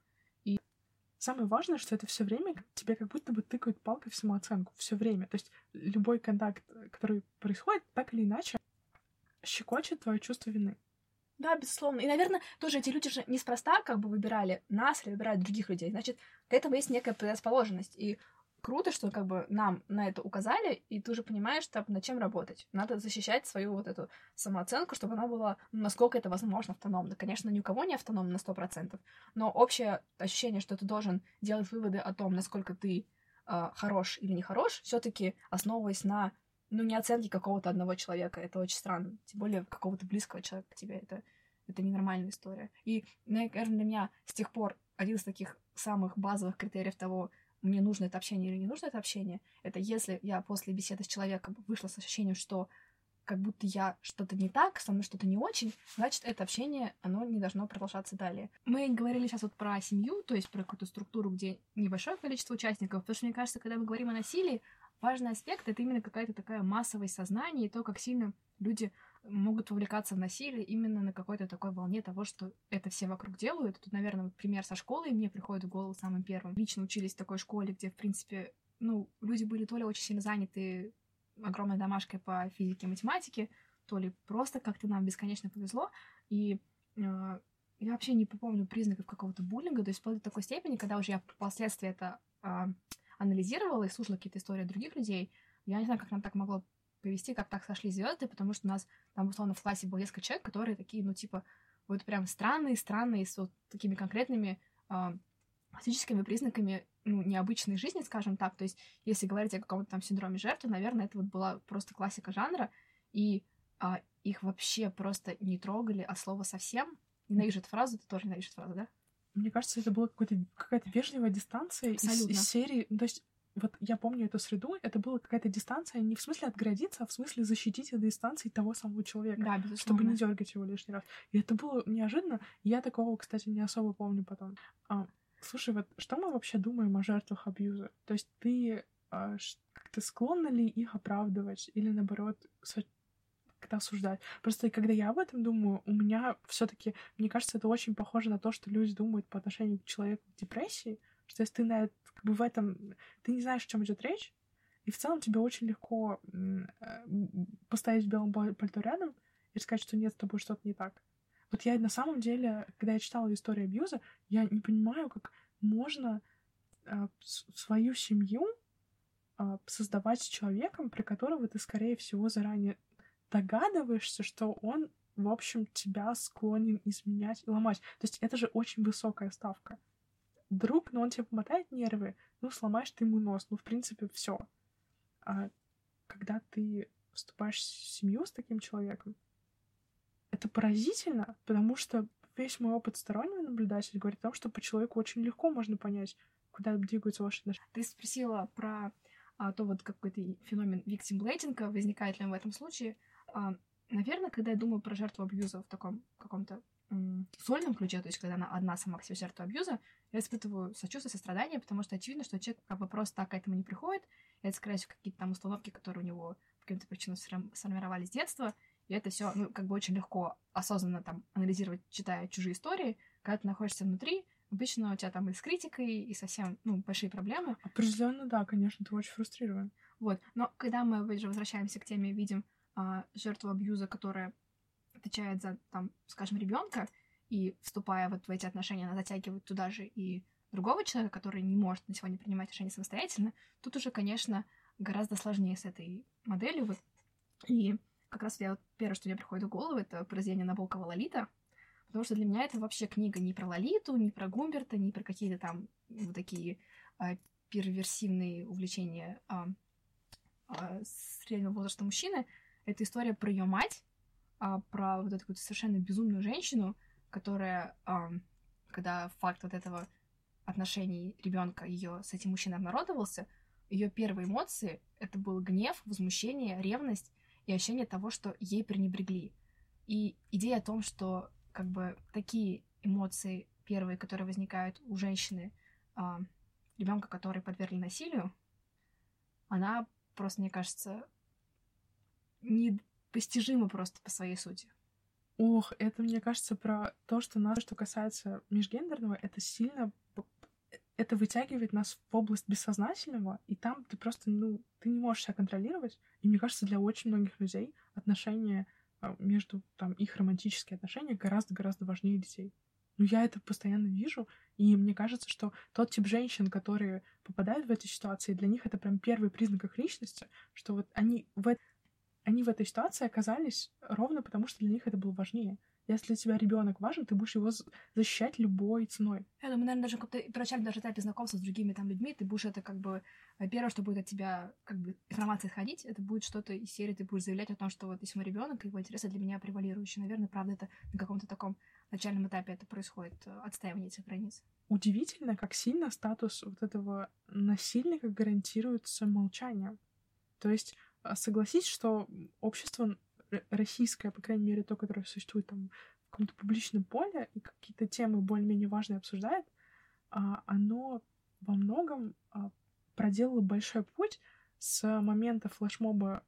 Самое важное, что это все время тебе как будто бы тыкают палкой в самооценку. Все время. То есть любой контакт, который происходит, так или иначе, щекочет твое чувство вины. Да, безусловно. И, наверное, тоже эти люди же неспроста как бы выбирали нас или выбирают других людей. Значит, к этому есть некая предрасположенность. И круто, что как бы нам на это указали, и ты уже понимаешь, там, над чем работать. Надо защищать свою вот эту самооценку, чтобы она была, ну, насколько это возможно, автономна. Конечно, ни у кого не автономна на 100%, но общее ощущение, что ты должен делать выводы о том, насколько ты э, хорош или не все таки основываясь на, ну, не оценке какого-то одного человека. Это очень странно. Тем более какого-то близкого человека к тебе. Это, это ненормальная история. И, наверное, для меня с тех пор один из таких самых базовых критериев того, мне нужно это общение или не нужно это общение, это если я после беседы с человеком вышла с ощущением, что как будто я что-то не так, со мной что-то не очень, значит, это общение, оно не должно продолжаться далее. Мы говорили сейчас вот про семью, то есть про какую-то структуру, где небольшое количество участников, потому что, мне кажется, когда мы говорим о насилии, важный аспект — это именно какая-то такая массовость сознания и то, как сильно люди могут увлекаться в насилие именно на какой-то такой волне того, что это все вокруг делают. Тут, наверное, вот пример со школой мне приходит в голову самым первым. Лично учились в такой школе, где, в принципе, ну, люди были то ли очень сильно заняты огромной домашкой по физике и математике, то ли просто как-то нам бесконечно повезло. И э, я вообще не помню признаков какого-то буллинга, то есть вплоть до такой степени, когда уже я впоследствии это э, анализировала и слушала какие-то истории других людей, я не знаю, как нам так могло повести, как так сошли звезды, потому что у нас там, условно, в классе было несколько человек, которые такие, ну, типа, вот прям странные, странные, с вот такими конкретными э, физическими признаками, ну, необычной жизни, скажем так. То есть, если говорить о каком-то там синдроме жертвы, наверное, это вот была просто классика жанра, и а, их вообще просто не трогали от слова совсем. Ненавижу эту фразу, ты тоже ненавидишь фразу, да? Мне кажется, это была какая-то вежливая дистанция из, из серии. Ну, то есть вот я помню эту среду, это была какая-то дистанция, не в смысле отгородиться, а в смысле защитить от дистанции того самого человека, да, безусловно. чтобы не дергать его лишний раз. И это было неожиданно. Я такого, кстати, не особо помню потом. А, слушай, вот что мы вообще думаем о жертвах абьюза? То есть ты а, как-то склонна ли их оправдывать или наоборот как-то осуждать. Просто когда я об этом думаю, у меня все-таки, мне кажется, это очень похоже на то, что люди думают по отношению к человеку в депрессии, что если ты на, как бы в этом... Ты не знаешь, о чем идет речь, и в целом тебе очень легко э, поставить в белом пальто рядом и сказать, что нет, с тобой что-то не так. Вот я на самом деле, когда я читала историю абьюза, я не понимаю, как можно э, свою семью э, создавать с человеком, при которого ты, скорее всего, заранее догадываешься, что он, в общем, тебя склонен изменять и ломать. То есть это же очень высокая ставка друг, но он тебе помотает нервы, ну, сломаешь ты ему нос, ну, в принципе, все. А когда ты вступаешь в семью с таким человеком, это поразительно, потому что весь мой опыт стороннего наблюдателя говорит о том, что по человеку очень легко можно понять, куда двигаются ваши отношения. Ты спросила про а, то вот какой-то феномен виктимблейдинга, возникает ли он в этом случае. А, наверное, когда я думаю про жертву абьюза в таком каком-то сольном ключе, то есть когда она одна сама к себе жертва абьюза, я испытываю сочувствие, сострадание, потому что очевидно, что человек как бы просто так к этому не приходит, и это, скорее всего, какие-то там установки, которые у него по каким-то причинам сформировались с детства, и это все, ну, как бы очень легко осознанно там анализировать, читая чужие истории, когда ты находишься внутри, обычно у тебя там и с критикой, и совсем, ну, большие проблемы. Определенно, да, конечно, ты очень фрустрирован. Вот, но когда мы возвращаемся к теме, видим а, жертву абьюза, которая отвечает за, там, скажем, ребенка, и вступая вот в эти отношения, она затягивает туда же и другого человека, который не может на сегодня принимать решения самостоятельно, тут уже, конечно, гораздо сложнее с этой моделью. Вот. И как раз я вот, первое, что мне приходит в голову, это произведение Набокова «Лолита», потому что для меня это вообще книга не про Лолиту, не про Гумберта, не про какие-то там вот такие а, перверсивные увлечения а, а, среднего возраста мужчины. Это история про ее мать, а, про вот эту вот совершенно безумную женщину, которая, а, когда факт вот этого отношений ребенка ее с этим мужчиной обнародовался, ее первые эмоции это был гнев, возмущение, ревность и ощущение того, что ей пренебрегли. И идея о том, что как бы такие эмоции первые, которые возникают у женщины, а, ребенка, который подвергли насилию, она просто, мне кажется, не постижимо просто по своей сути. Ох, это, мне кажется, про то, что нас, что касается межгендерного, это сильно это вытягивает нас в область бессознательного, и там ты просто, ну, ты не можешь себя контролировать. И мне кажется, для очень многих людей отношения а, между, там, их романтические отношения гораздо-гораздо важнее детей. Ну, я это постоянно вижу, и мне кажется, что тот тип женщин, которые попадают в эти ситуации, для них это прям первый признак их личности, что вот они в они в этой ситуации оказались ровно потому, что для них это было важнее. Если для тебя ребенок важен, ты будешь его защищать любой ценой. Я думаю, наверное, даже как-то первоначально даже этапе знакомства с другими там людьми, ты будешь это как бы первое, что будет от тебя как бы информация исходить, это будет что-то из серии, ты будешь заявлять о том, что вот если мой ребенок, его интересы для меня превалирующие. Наверное, правда, это на каком-то таком начальном этапе это происходит, э, отстаивание этих границ. Удивительно, как сильно статус вот этого насильника гарантируется молчанием. То есть согласись, что общество российское, по крайней мере, то, которое существует там в каком-то публичном поле и какие-то темы более-менее важные обсуждает, а, оно во многом а, проделало большой путь с момента флешмоба,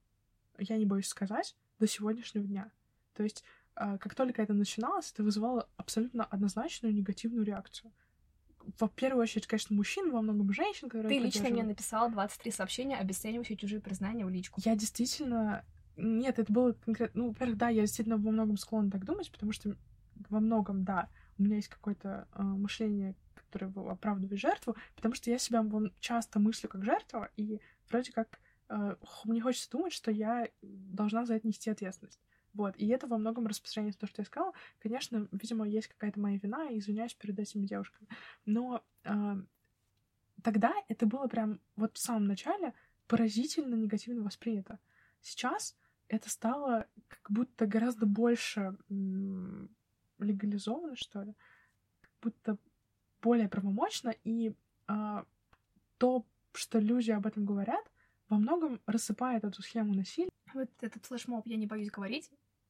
я не боюсь сказать, до сегодняшнего дня. То есть, как только это начиналось, это вызывало абсолютно однозначную негативную реакцию в первую очередь, конечно, мужчин, во многом женщин, которые... Ты лично мне написала 23 сообщения, обесценивающие чужие признания в личку. Я действительно... Нет, это было конкретно... Ну, во-первых, да, я действительно во многом склонна так думать, потому что во многом, да, у меня есть какое-то э, мышление, которое оправдывает жертву, потому что я себя часто мыслю как жертва, и вроде как э, мне хочется думать, что я должна за это нести ответственность. Вот, и это во многом распространяется то, что я сказала. Конечно, видимо, есть какая-то моя вина, и извиняюсь перед этими девушками. Но э, тогда это было прям вот в самом начале поразительно негативно воспринято. Сейчас это стало как будто гораздо больше м- легализовано, что ли, как будто более правомочно, и э, то, что люди об этом говорят, во многом рассыпает эту схему насилия. Вот этот флешмоб, я не боюсь говорить,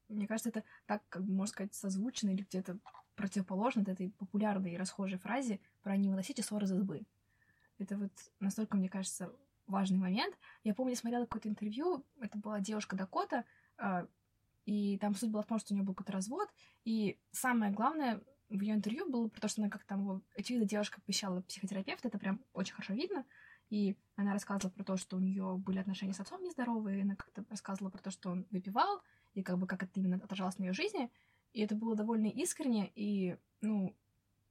мне кажется, это так, как бы, можно сказать, созвучно или где-то противоположно этой популярной и расхожей фразе про «не выносите ссоры из избы». Это вот настолько, мне кажется, важный момент. Я помню, я смотрела какое-то интервью, это была девушка Дакота, а, и там суть была в том, что у нее был какой-то развод, и самое главное в ее интервью было про то, что она как там, очевидно, девушка посещала психотерапевта, это прям очень хорошо видно, и она рассказывала про то, что у нее были отношения с отцом нездоровые, она как-то рассказывала про то, что он выпивал, и как бы как это именно отражалось на ее жизни. И это было довольно искренне, и, ну,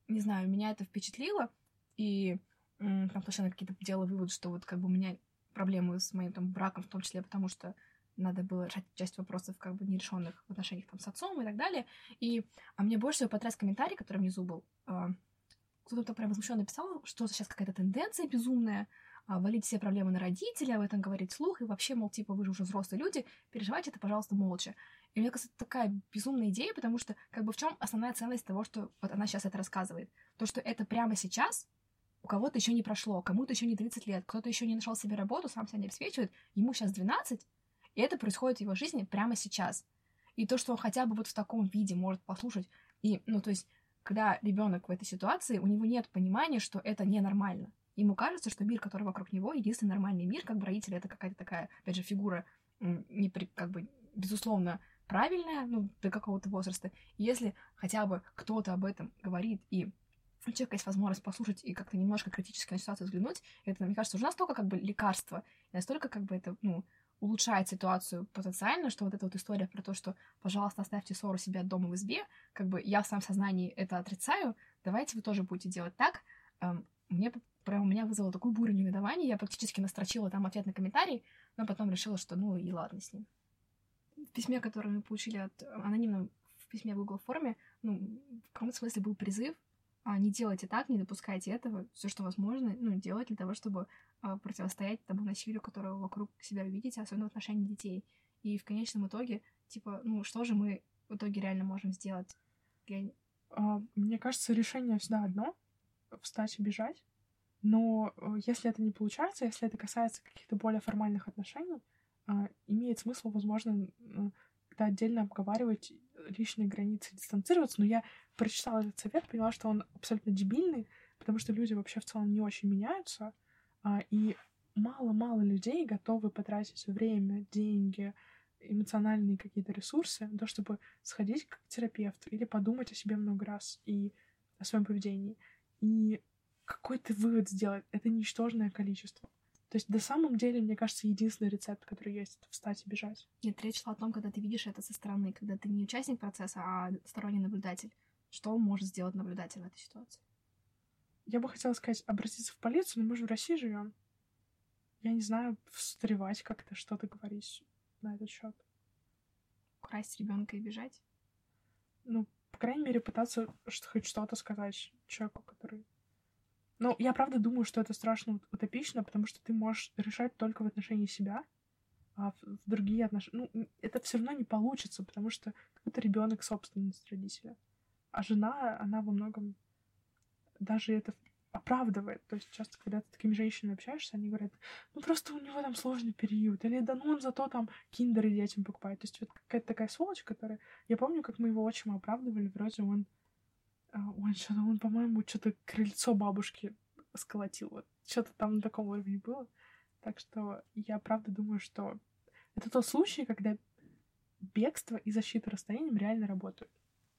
не знаю, меня это впечатлило, и там совершенно какие-то делала выводы, что вот как бы у меня проблемы с моим там браком, в том числе потому, что надо было решать часть вопросов как бы нерешенных в отношениях там с отцом и так далее. И а мне больше всего потряс комментарий, который внизу был. А, кто-то прям возмущенно написал, что сейчас какая-то тенденция безумная, валить все проблемы на родителей, об этом говорить слух, и вообще, мол, типа, вы же уже взрослые люди, переживайте это, пожалуйста, молча. И мне кажется, это такая безумная идея, потому что как бы в чем основная ценность того, что вот она сейчас это рассказывает? То, что это прямо сейчас у кого-то еще не прошло, кому-то еще не 30 лет, кто-то еще не нашел себе работу, сам себя не обеспечивает, ему сейчас 12, и это происходит в его жизни прямо сейчас. И то, что он хотя бы вот в таком виде может послушать, и, ну, то есть, когда ребенок в этой ситуации, у него нет понимания, что это ненормально. Ему кажется, что мир, который вокруг него, единственный нормальный мир, как бы родители, это какая-то такая, опять же, фигура, не при, как бы, безусловно, правильная, ну, до какого-то возраста. И если хотя бы кто-то об этом говорит, и у человека есть возможность послушать и как-то немножко критически на ситуацию взглянуть, это, мне кажется, уже настолько как бы лекарство, настолько как бы это, ну, улучшает ситуацию потенциально, что вот эта вот история про то, что, пожалуйста, оставьте ссору себе от дома в избе, как бы я в своем сознании это отрицаю, давайте вы тоже будете делать так. Мне прям у меня вызвало такую бурю негодования, я практически настрочила там ответ на комментарий, но потом решила, что ну и ладно с ним. В письме, которое мы получили от анонимном в письме в Google форме, ну, в каком-то смысле был призыв а, не делайте так, не допускайте этого, все, что возможно, ну, делать для того, чтобы а, противостоять тому насилию, которое вокруг себя видите, особенно в отношении детей. И в конечном итоге, типа, ну, что же мы в итоге реально можем сделать? Я... А, мне кажется, решение всегда одно — встать и бежать. Но э, если это не получается, если это касается каких-то более формальных отношений, а, имеет смысл, возможно, как-то отдельно обговаривать личные границы, дистанцироваться. Но я прочитала этот совет, поняла, что он абсолютно дебильный, потому что люди вообще в целом не очень меняются, а, и мало-мало людей готовы потратить время, деньги, эмоциональные какие-то ресурсы на то, чтобы сходить к терапевту или подумать о себе много раз и о своем поведении. И какой-то вывод сделать — это ничтожное количество. То есть, на самом деле, мне кажется, единственный рецепт, который есть, это встать и бежать. Нет, речь шла о том, когда ты видишь это со стороны, когда ты не участник процесса, а сторонний наблюдатель. Что может сделать наблюдатель в этой ситуации? Я бы хотела сказать, обратиться в полицию, но мы же в России живем. Я не знаю, встревать как-то, что-то говорить на этот счет. Украсть ребенка и бежать? Ну, по крайней мере, пытаться хоть что-то сказать человеку, который ну, я правда думаю, что это страшно утопично, потому что ты можешь решать только в отношении себя, а в, в другие отношения. Ну, это все равно не получится, потому что это ребенок собственность родителя. А жена, она во многом даже это оправдывает. То есть часто, когда ты с такими женщинами общаешься, они говорят, ну просто у него там сложный период, или да ну он зато там киндеры детям покупает. То есть вот какая-то такая сволочь, которая... Я помню, как мы его отчима оправдывали, вроде он а, он что-то, он, по-моему, что-то крыльцо бабушки сколотил. Вот что-то там на таком уровне было. Так что я правда думаю, что это тот случай, когда бегство и защита расстоянием реально работают.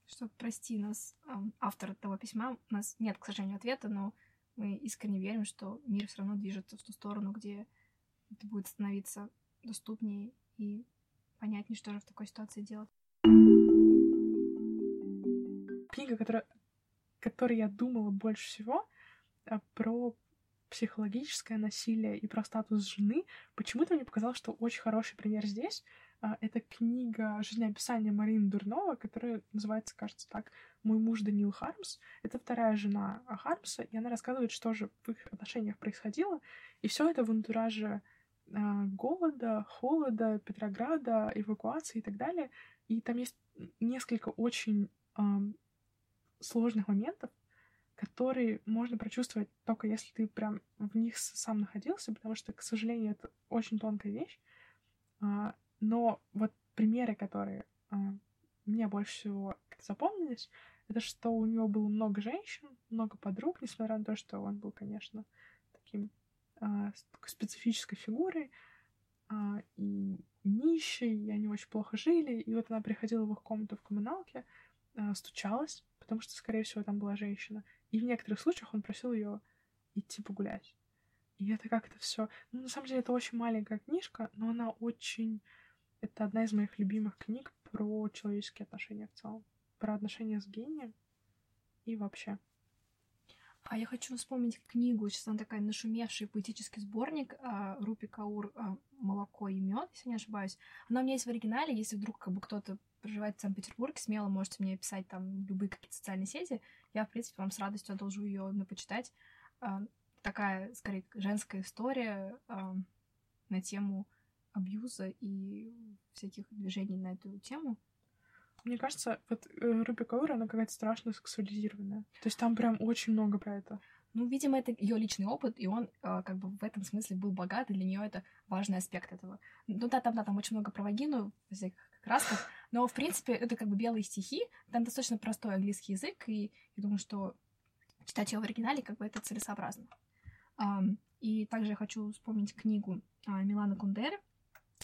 Что, прости нас, автор этого письма, у нас нет, к сожалению, ответа, но мы искренне верим, что мир все равно движется в ту сторону, где это будет становиться доступнее и понятнее, что же в такой ситуации делать. Книга, которая которой я думала больше всего, а, про психологическое насилие и про статус жены, почему-то мне показалось, что очень хороший пример здесь. А, это книга жизнеописания Марины Дурнова, которая называется, кажется, так «Мой муж Даниил Хармс». Это вторая жена Хармса, и она рассказывает, что же в их отношениях происходило. И все это в антураже а, голода, холода, Петрограда, эвакуации и так далее. И там есть несколько очень сложных моментов, которые можно прочувствовать только если ты прям в них сам находился, потому что, к сожалению, это очень тонкая вещь. Но вот примеры, которые а, мне больше всего запомнились, это что у него было много женщин, много подруг, несмотря на то, что он был, конечно, таким такой специфической фигурой и нищий, и они очень плохо жили. И вот она приходила в их комнату в коммуналке, стучалась, потому что, скорее всего, там была женщина. И в некоторых случаях он просил ее идти погулять. И это как-то все. Ну, на самом деле, это очень маленькая книжка, но она очень. Это одна из моих любимых книг про человеческие отношения в целом. Про отношения с гением и вообще. А я хочу вспомнить книгу, сейчас она такая нашумевший поэтический сборник а, Рупи Каур а, «Молоко и мед», если не ошибаюсь. Она у меня есть в оригинале, если вдруг как бы кто-то проживаете в Санкт-Петербурге, смело можете мне писать там любые какие-то социальные сети. Я, в принципе, вам с радостью одолжу ее почитать. А, такая, скорее, женская история на тему абьюза и всяких движений на эту тему. Мне кажется, вот э, Руби Коуэр, она какая-то страшно сексуализированная. То есть там прям очень много про это. Ну, видимо, это ее личный опыт, и он э, как бы в этом смысле был богат, и для нее это важный аспект этого. Ну да, там, да, там очень много про вагину, всяких красках, но, в принципе, это как бы белые стихи, там достаточно простой английский язык, и я думаю, что читать ее в оригинале как бы это целесообразно. Um, и также я хочу вспомнить книгу uh, Милана Кундеры.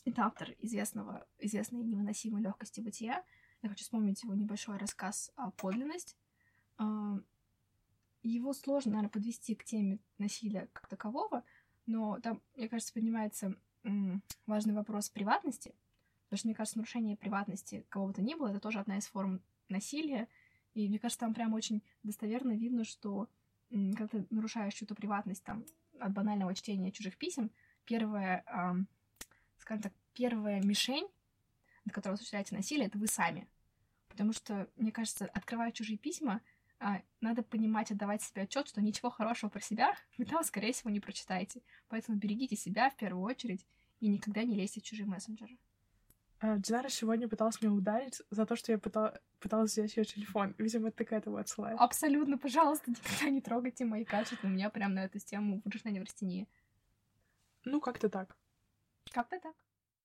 Это автор известного, известной невыносимой легкости бытия. Я хочу вспомнить его небольшой рассказ uh, «Подлинность». Uh, его сложно, наверное, подвести к теме насилия как такового, но там, мне кажется, поднимается важный вопрос приватности, потому что, мне кажется, нарушение приватности кого бы то ни было, это тоже одна из форм насилия, и мне кажется, там прям очень достоверно видно, что когда ты нарушаешь чью-то приватность там от банального чтения чужих писем, первая, эм, скажем так, первая мишень, на которой вы осуществляете насилие, это вы сами. Потому что, мне кажется, открывая чужие письма, а, надо понимать, отдавать себе отчет, что ничего хорошего про себя вы там, скорее всего, не прочитаете. Поэтому берегите себя в первую очередь и никогда не лезьте в чужие мессенджеры. А, Динара сегодня пыталась меня ударить за то, что я пытала, пыталась взять ее телефон. Видимо, это к этому отсылает. Абсолютно, пожалуйста, никогда не трогайте мои качества. У меня прям на эту тему выражена неврастения. Ну, как-то так. Как-то так.